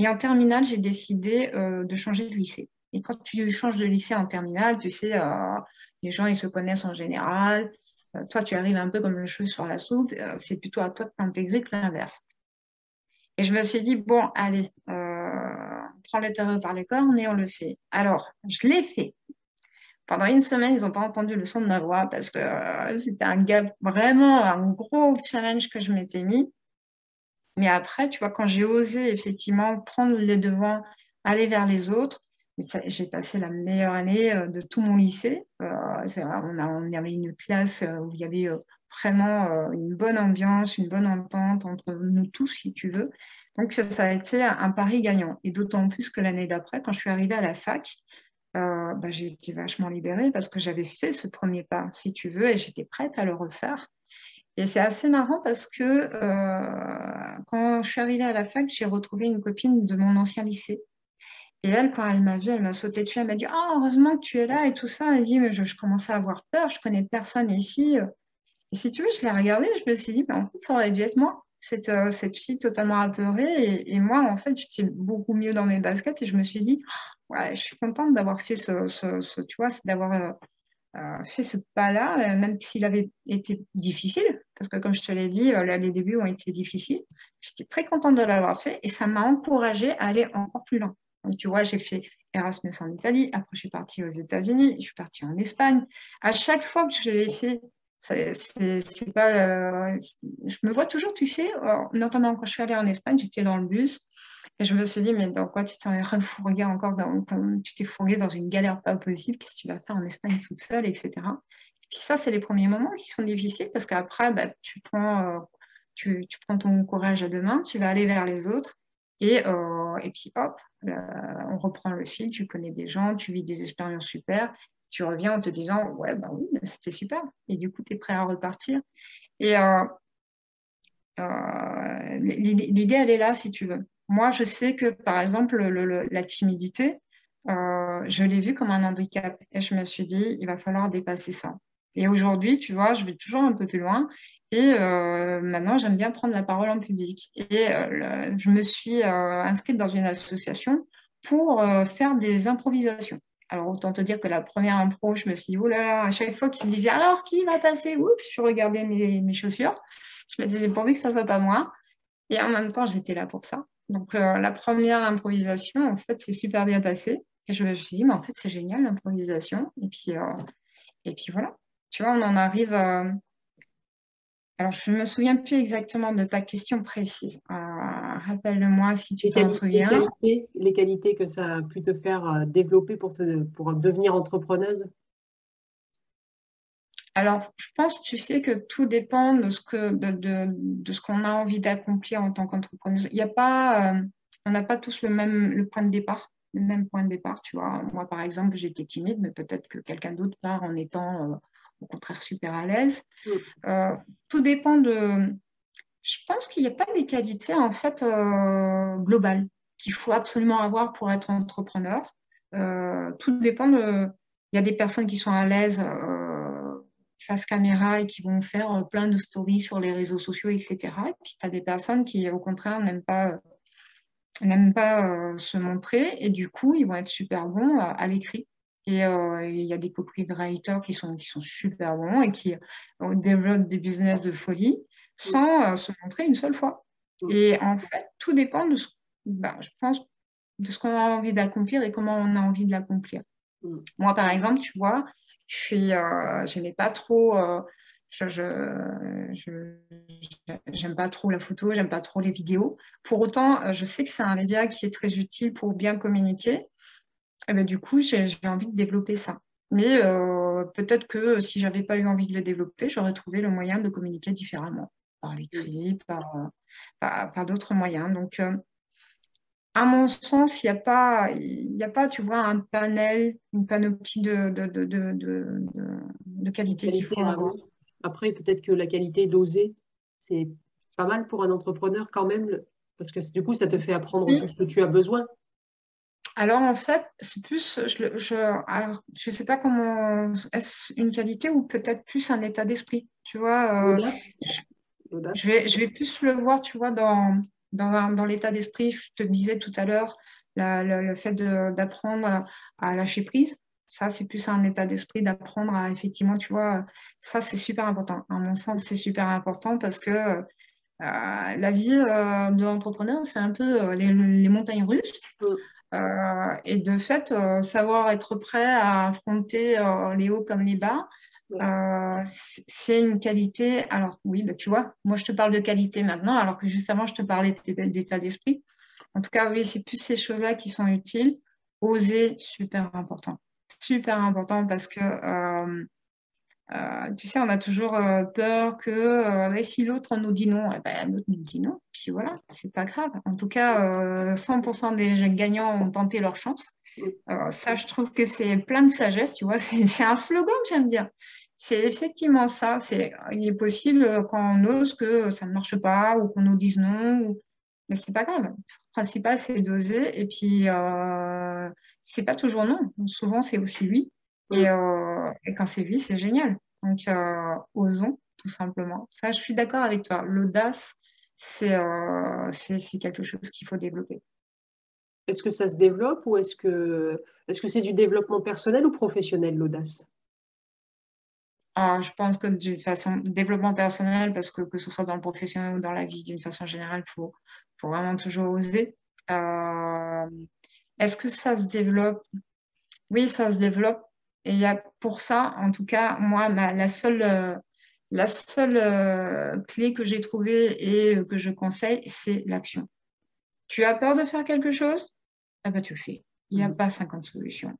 S2: Et en terminale, j'ai décidé euh, de changer de lycée. Et quand tu changes de lycée en terminale, tu sais, euh, les gens, ils se connaissent en général. Euh, toi, tu arrives un peu comme le cheveu sur la soupe. c'est plutôt à toi de t'intégrer que l'inverse. Et je me suis dit, bon, allez, prend le terreau par les cornes et on le fait. Alors, je l'ai fait. Pendant une semaine, ils n'ont pas entendu le son de ma voix parce que c'était un gap, vraiment un gros challenge que je m'étais mis. Mais après, tu vois, quand j'ai osé effectivement prendre les devants, aller vers les autres, j'ai passé la meilleure année euh, de tout mon lycée. Euh, on, a, on, avait une classe euh, où il y avait vraiment une bonne ambiance, une bonne entente entre nous tous, si tu veux. Donc, ça a été un pari gagnant. Et d'autant plus que l'année d'après, quand je suis arrivée à la fac, bah, j'ai été vachement libérée parce que j'avais fait ce premier pas, si tu veux, et j'étais prête à le refaire. Et c'est assez marrant parce que euh, quand je suis arrivée à la fac, j'ai retrouvé une copine de mon ancien lycée. Et elle, quand elle m'a vue, elle m'a sauté dessus, elle m'a dit Ah, heureusement que tu es là et tout ça. Elle dit Mais je, commençais à avoir peur, je connais personne ici. Et si tu veux, je l'ai regardée, je me suis dit Mais en fait, ça aurait dû être moi, cette, euh, cette fille totalement apeurée. Et, moi, en fait, j'étais beaucoup mieux dans mes baskets et je me suis dit Ouais, je suis contente d'avoir fait ce, tu vois, d'avoir. Euh, euh, fait ce pas-là, même s'il avait été difficile, parce que comme je te l'ai dit, les débuts ont été difficiles. J'étais très contente de l'avoir fait et ça m'a encouragée à aller encore plus loin. Donc, tu vois, j'ai fait Erasmus en Italie, après je suis partie aux États-Unis, je suis partie en Espagne. À chaque fois que je l'ai fait, c'est pas. je me vois toujours, tu sais, notamment quand je suis allée en Espagne, j'étais dans le bus et je me suis dit, mais dans quoi tu t'es refourgué encore dans, Tu t'es fourgué dans une galère pas possible, qu'est-ce que tu vas faire en Espagne toute seule, etc. Et puis ça, c'est les premiers moments qui sont difficiles parce qu'après, bah, tu, prends, euh, tu, prends ton courage à deux mains, tu vas aller vers les autres. Et, euh, et puis hop, euh, on reprend le fil, tu connais des gens, tu vis des expériences super, tu reviens en te disant, ouais, bah oui, c'était super. Et du coup, tu es prêt à repartir. Et l'idée, elle est là, si tu veux. Moi, je sais que, par exemple, la timidité, euh, je l'ai vu comme un handicap et je me suis dit, il va falloir dépasser ça. Et aujourd'hui, tu vois, je vais toujours un peu plus loin. Et euh, maintenant, j'aime bien prendre la parole en public. Et euh, je me suis euh, inscrite dans une association pour faire des improvisations. Alors, autant te dire que la première impro, je me suis dit, oh là là, à chaque fois qu'il disait, alors qui va passer? Oups, je regardais mes, mes chaussures. Je me disais, pourvu que ça soit pas moi. Et en même temps, j'étais là pour ça. Donc, la première improvisation, en fait, c'est super bien passé. Et je me suis dit, mais en fait, c'est génial l'improvisation. Et puis, et puis voilà. Tu vois, on en arrive. Euh, alors, je ne me souviens plus exactement de ta question précise. Euh, rappelle-moi si tu t'en souviens.
S1: Les qualités, les qualités, que ça a pu te faire euh, développer pour, te, pour devenir entrepreneuse?
S2: Alors, je pense, tu sais, que tout dépend de ce que de, de, ce qu'on a envie d'accomplir en tant qu'entrepreneuse. Il n'y a pas, on n'a pas tous le même le point de départ, le même point de départ. Tu vois, moi, par exemple, j'étais timide, mais peut-être que quelqu'un d'autre part en étant au contraire super à l'aise. Euh, tout dépend de... Je pense qu'il n'y a pas des qualités en fait euh, globales qu'il faut absolument avoir pour être entrepreneur. Euh, tout dépend de... Il y a des personnes qui sont à l'aise face caméra et qui vont faire plein de stories sur les réseaux sociaux, etc. Et puis tu as des personnes qui, au contraire, n'aiment pas, n'aiment pas se montrer et du coup, ils vont être super bons à l'écrit. Et euh, il y a des copywriters qui sont, qui sont super bons et qui euh, développent des business de folie sans euh, se montrer une seule fois. Et en fait, tout dépend de ce, ben, je pense, de ce qu'on a envie d'accomplir et comment on a envie de l'accomplir. Moi, par exemple, tu vois, je suis, n'aimais pas trop, je, j'aime pas trop la photo, j'aime pas trop les vidéos. Pour autant, je sais que c'est un média qui est très utile pour bien communiquer. Et eh ben, du coup, j'ai envie de développer ça. Mais euh, peut-être que si j'avais pas eu envie de le développer, j'aurais trouvé le moyen de communiquer différemment, par l'écrit, par, euh, par, d'autres moyens. Donc, euh, à mon sens, il n'y a, pas, a pas, tu vois, un panel, une panoplie de, de, de, de, de qualité qu'il faut avoir.
S1: Après, peut-être que la qualité d'oser, c'est pas mal pour un entrepreneur quand même, parce que du coup, ça te fait apprendre tout ce que tu as besoin.
S2: Alors en fait, c'est plus, je, je, alors, je sais pas comment, est-ce une qualité ou peut-être plus un état d'esprit, tu vois. Euh, je, vais, je vais plus le voir, tu vois, dans, dans, dans l'état d'esprit. Je te disais tout à l'heure, le fait d'apprendre à, lâcher prise. Ça, c'est plus un état d'esprit d'apprendre à effectivement, tu vois, ça, c'est super important. À mon sens, c'est super important parce que euh, la vie euh, de l'entrepreneur, c'est un peu les, les, montagnes russes. Euh, et de fait, euh, savoir être prêt à affronter euh, les hauts comme les bas, c'est une qualité. Alors oui, bah, tu vois, moi je te parle de qualité maintenant, alors que justement je te parlais d'état d'esprit. En tout cas, oui, c'est plus ces choses-là qui sont utiles. Oser, super important. Super important parce que euh, tu sais, on a toujours euh, peur que euh, si l'autre nous dit non, eh ben, l'autre nous dit non. Puis voilà, c'est pas grave. En tout cas, 100% des gagnants ont tenté leur chance. ça, je trouve que c'est plein de sagesse, tu vois. C'est un slogan que j'aime bien. C'est effectivement ça. C'est, il est possible quand on ose que ça ne marche pas ou qu'on nous dise non. Ou... Mais c'est pas grave. Le principal, c'est d'oser. Et puis, c'est pas toujours non. Souvent, c'est aussi oui. Euh, et, quand c'est lui, c'est génial. Donc, euh, osons, tout simplement. Ça, je suis d'accord avec toi. L'audace, euh, c'est quelque chose qu'il faut développer.
S1: Est-ce que ça se développe ou est-ce que est-ce que c'est du développement personnel ou professionnel l'audace?
S2: Ah, Je pense que d'une façon développement personnel, parce que que ce soit dans le professionnel ou dans la vie d'une façon générale, il faut, faut, vraiment toujours oser. est-ce que ça se développe? Oui, ça se développe et il y a pour ça, en tout cas, moi, la seule, euh, la seule euh, clé que j'ai trouvée et que je conseille, c'est l'action. Tu as peur de faire quelque chose? Ah bah tu le fais. Il n'y a mm. pas 50 solutions.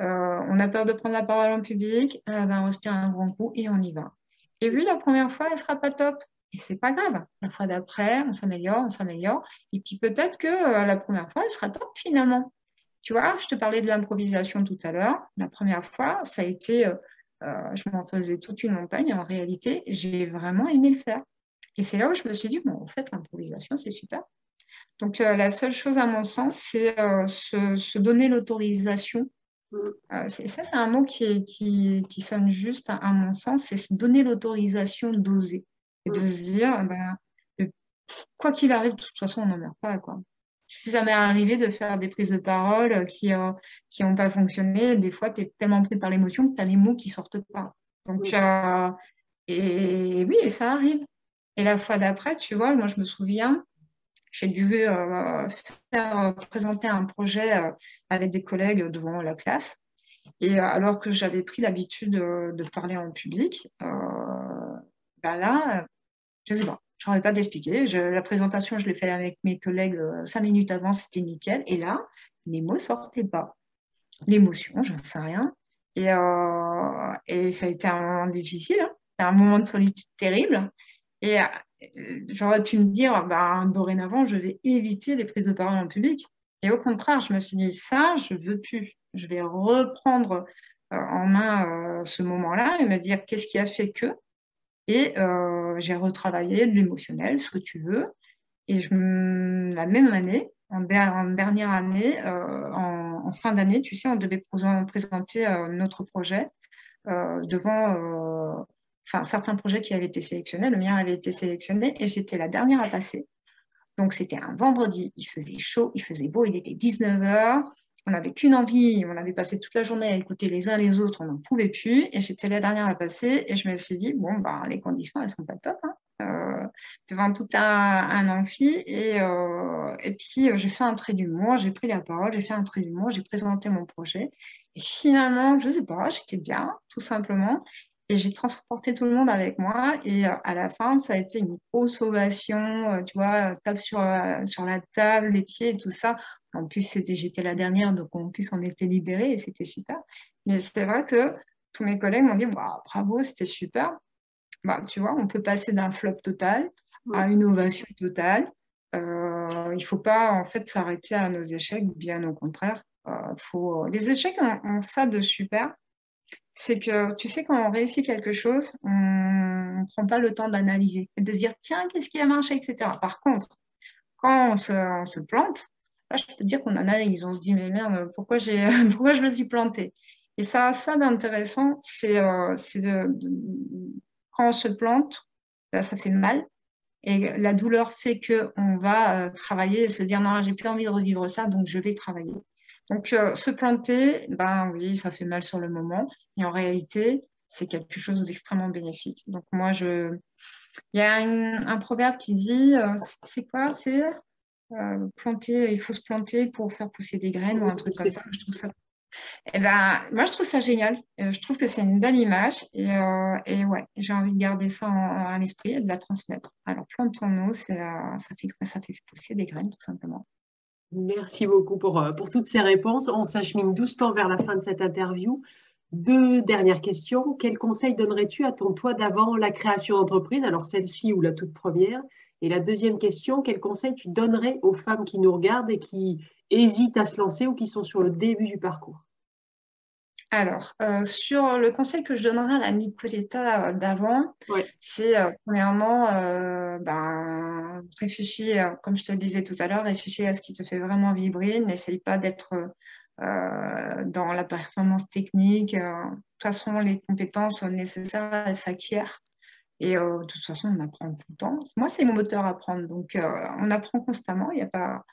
S2: Euh, on a peur de prendre la parole en public, ah bah, on respire un grand coup et on y va. Et oui, la première fois, elle sera pas top. Et c'est pas grave. La fois d'après, on s'améliore, on s'améliore. Et puis peut-être que la première fois, elle sera top finalement. Tu vois, je te parlais de l'improvisation tout à l'heure. La première fois, ça a été, euh, euh, je m'en faisais toute une montagne. En réalité, j'ai vraiment aimé le faire. Et c'est là où je me suis dit, bon, en fait, l'improvisation, c'est super. Donc, euh, la seule chose, à mon sens, c'est se, donner l'autorisation Mm. Euh, ça, c'est un mot qui, qui, sonne juste à, mon sens, c'est se donner l'autorisation d'oser et de mm. se dire, ben, quoi qu'il arrive, de toute façon, on n'en meurt pas. Quoi. Si ça m'est arrivé de faire des prises de parole qui n'ont pas fonctionné, des fois, tu es tellement pris par l'émotion que tu as les mots qui sortent pas. Donc, euh, et oui, ça arrive. Et la fois d'après, tu vois, moi, je me souviens, j'ai dû euh, faire euh, présenter un projet euh, avec des collègues devant la classe. Et alors que j'avais pris l'habitude de, parler en public, ben là, je ne sais pas, je n'aurais pas d'expliquer. La présentation, je l'ai fait avec mes collègues cinq minutes avant, c'était nickel. Et là, les mots ne sortaient pas. L'émotion, je ne sais rien. Et, et, ça a été un moment difficile, hein. un moment de solitude terrible. Et j'aurais pu me dire, bah, dorénavant, je vais éviter les prises de parole en public. Et au contraire, je me suis dit, ça, je veux plus. Je vais reprendre euh, en main euh, ce moment-là et me dire, qu'est-ce qui a fait que? Et euh, j'ai retravaillé l'émotionnel, ce que tu veux. Et la même année, en, dernière année, en, fin d'année, tu sais, on devait présenter notre projet devant enfin certains projets qui avaient été sélectionnés, le mien avait été sélectionné et j'étais la dernière à passer. Donc c'était un vendredi, il faisait chaud, il faisait beau, il était 19h, on n'avait qu'une envie, on avait passé toute la journée à écouter les uns les autres, on n'en pouvait plus et j'étais la dernière à passer et je me suis dit, bon, bah, les conditions, elles sont pas top. Hein. Euh, devant tout un, un amphi et, euh, et puis euh, j'ai fait un trait d'humour, j'ai pris la parole, j'ai fait un trait d'humour, j'ai présenté mon projet et finalement, je sais pas, j'étais bien, tout simplement. Et j'ai transporté tout le monde avec moi. Et à la fin, ça a été une grosse ovation, tu vois, table sur, sur la table, les pieds et tout ça. En plus, j'étais la dernière, donc en plus, on était libérés et c'était super. Mais c'est vrai que tous mes collègues m'ont dit bravo, c'était super. Bah, tu vois, on peut passer d'un flop total à une ovation totale. il ne faut pas en fait s'arrêter à nos échecs, bien au contraire. faut... Les échecs ont ça de super, c'est que tu sais, quand on réussit quelque chose, on ne prend pas le temps d'analyser et de se dire tiens, qu'est-ce qui a marché, etc. Par contre, quand on se, plante, là, je peux dire qu'on analyse, on se dit mais merde, pourquoi, pourquoi je me suis planté Et ça, ça d'intéressant, c'est euh, de, quand on se plante, ça fait mal. Et la douleur fait qu'on va euh, travailler et se dire non, j'ai plus envie de revivre ça, donc je vais travailler. Donc, euh, se planter, ben oui, ça fait mal sur le moment, mais en réalité, c'est quelque chose d'extrêmement bénéfique. Donc, moi, je. Il y a un proverbe qui dit c'est quoi C'est euh, planter, il faut se planter pour faire pousser des graines ou un truc comme ça. Je trouve ça. Eh ben, moi, je trouve ça génial. je trouve que c'est une belle image. Et, et ouais, j'ai envie de garder ça à l'esprit et de la transmettre. Alors, plantons-nous, ça, fait, ça fait pousser des graines, tout simplement.
S1: Merci beaucoup pour, euh, pour toutes ces réponses. On s'achemine doucement vers la fin de cette interview. Deux dernières questions. Quel conseil donnerais-tu à ton toi d'avant la création d'entreprise? Alors celle-ci ou la toute première Et la deuxième question, quel conseil tu donnerais aux femmes qui nous regardent et qui hésitent à se lancer ou qui sont sur le début du parcours?
S2: Alors, euh, sur le conseil que je donnerais à la Nicoletta euh, d'avant, c'est euh, premièrement, ben, réfléchir, comme je te le disais tout à l'heure, réfléchir à ce qui te fait vraiment vibrer. N'essaye pas d'être dans la performance technique. de toute façon, les compétences nécessaires, elles s'acquièrent. Et de toute façon, on apprend tout le temps. Moi, c'est mon moteur à apprendre. Donc, on apprend constamment. Il n'y a pas.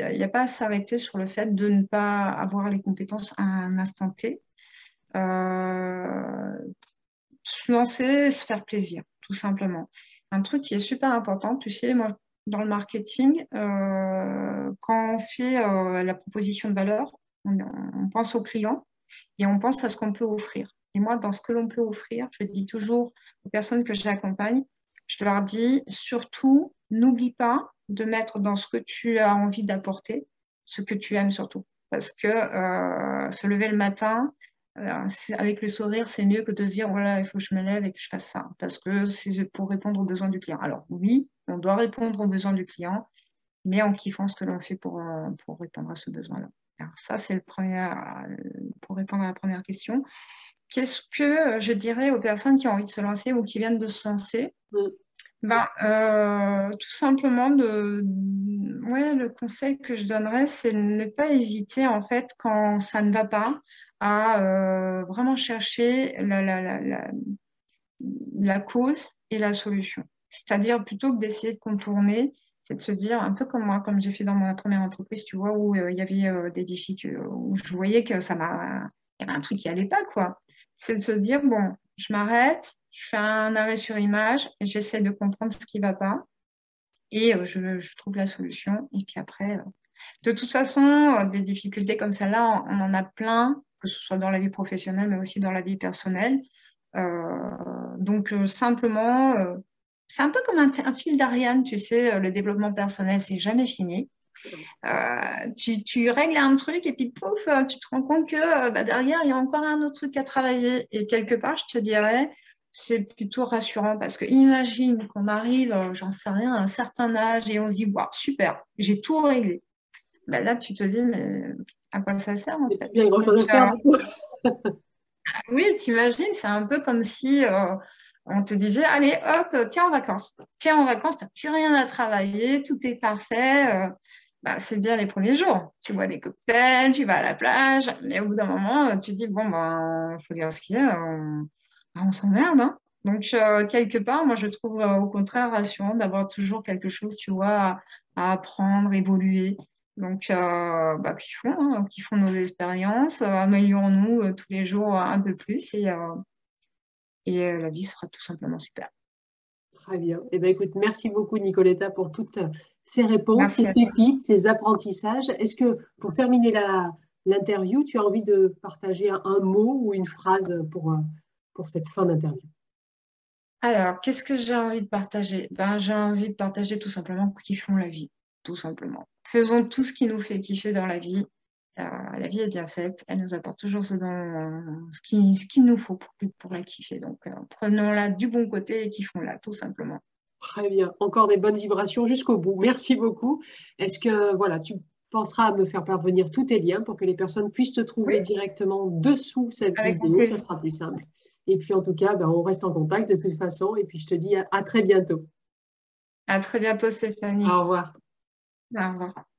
S2: A, pas à s'arrêter sur le fait de ne pas avoir les compétences à un instant T. Euh, se lancer, se faire plaisir, tout simplement. Un truc qui est super important, tu sais, moi, dans le marketing, euh, quand on fait euh, la proposition de valeur, on, pense au client et on pense à ce qu'on peut offrir. Et moi, dans ce que l'on peut offrir, je dis toujours aux personnes que j'accompagne, je leur dis surtout, n'oublie pas de mettre dans ce que tu as envie d'apporter, ce que tu aimes surtout. Parce que se lever le matin, avec le sourire, c'est mieux que de se dire voilà, il faut que je me lève et que je fasse ça, parce que c'est pour répondre aux besoins du client. Alors oui, on doit répondre aux besoins du client, mais en kiffant ce que l'on fait pour, euh, pour répondre à ce besoin-là. Alors ça, c'est le premier, euh, pour répondre à la première question. Qu'est-ce que je dirais aux personnes qui ont envie de se lancer ou qui viennent de se lancer? Ben, euh, Tout simplement, de, ouais, le conseil que je donnerais, c'est de ne pas hésiter, en fait, quand ça ne va pas, à vraiment chercher la, la, cause et la solution. C'est-à-dire plutôt que d'essayer de contourner, c'est de se dire, un peu comme moi, comme j'ai fait dans ma première entreprise, tu vois, où il y avait des défis, où je voyais que ça m'a... Il y avait un truc qui allait pas, quoi. C'est de se dire, bon, je m'arrête, je fais un arrêt sur image, j'essaie de comprendre ce qui ne va pas, et je, trouve la solution. Et puis après, de toute façon, des difficultés comme celle-là, on, en a plein, que ce soit dans la vie professionnelle, mais aussi dans la vie personnelle. Euh, donc, euh, simplement, euh, c'est un peu comme un, fil d'Ariane, tu sais, le développement personnel, c'est jamais fini. Tu, règles un truc et puis pouf, tu te rends compte que bah, derrière, il y a encore un autre truc à travailler. Et quelque part, je te dirais, c'est plutôt rassurant parce que imagine qu'on arrive, j'en sais rien, à un certain âge et on se dit, wow, super, j'ai tout réglé. Ben là, tu te dis, mais à quoi ça sert en fait? Il y a grand chose à faire. oui, t'imagines, c'est un peu comme si euh, on te disait, allez, hop, tiens en vacances. Tiens en vacances, tu n'as plus rien à travailler, tout est parfait. Euh, bah, c'est bien les premiers jours. Tu bois des cocktails, tu vas à la plage, et au bout d'un moment, tu dis, bon, ben, faut dire ce qu'il y a, on, bah, on s'emmerde. Hein. Donc, euh, quelque part, moi, je trouve au contraire rassurant d'avoir toujours quelque chose, tu vois, à, apprendre, évoluer. Donc, euh, bah, qui, font, hein, qui font nos expériences, euh, améliorons-nous euh, tous les jours un peu plus et, et la vie sera tout simplement super.
S1: Très bien. Eh bien, écoute, merci beaucoup, Nicoletta, pour toutes ces réponses, ces pépites, ces apprentissages. Est-ce que, pour terminer l'interview, tu as envie de partager un, mot ou une phrase pour, pour cette fin d'interview?
S2: Alors, qu'est-ce que j'ai envie de partager? Ben, J'ai envie de partager tout simplement qu'ils font la vie, tout simplement faisons tout ce qui nous fait kiffer dans la vie. Euh, la vie est bien faite, elle nous apporte toujours ce, dont, ce qu'il ce nous faut pour, pour la kiffer. Donc, euh, prenons-la du bon côté et kiffons-la, tout simplement.
S1: Très bien. Encore des bonnes vibrations jusqu'au bout. Merci beaucoup. Est-ce que voilà, tu penseras à me faire parvenir tous tes liens pour que les personnes puissent te trouver directement dessous cette vidéo? Ça sera plus simple. Et puis, en tout cas, ben, on reste en contact de toute façon. Et puis, je te dis à très bientôt.
S2: À très bientôt, Stéphanie.
S1: Au revoir.
S2: Au revoir.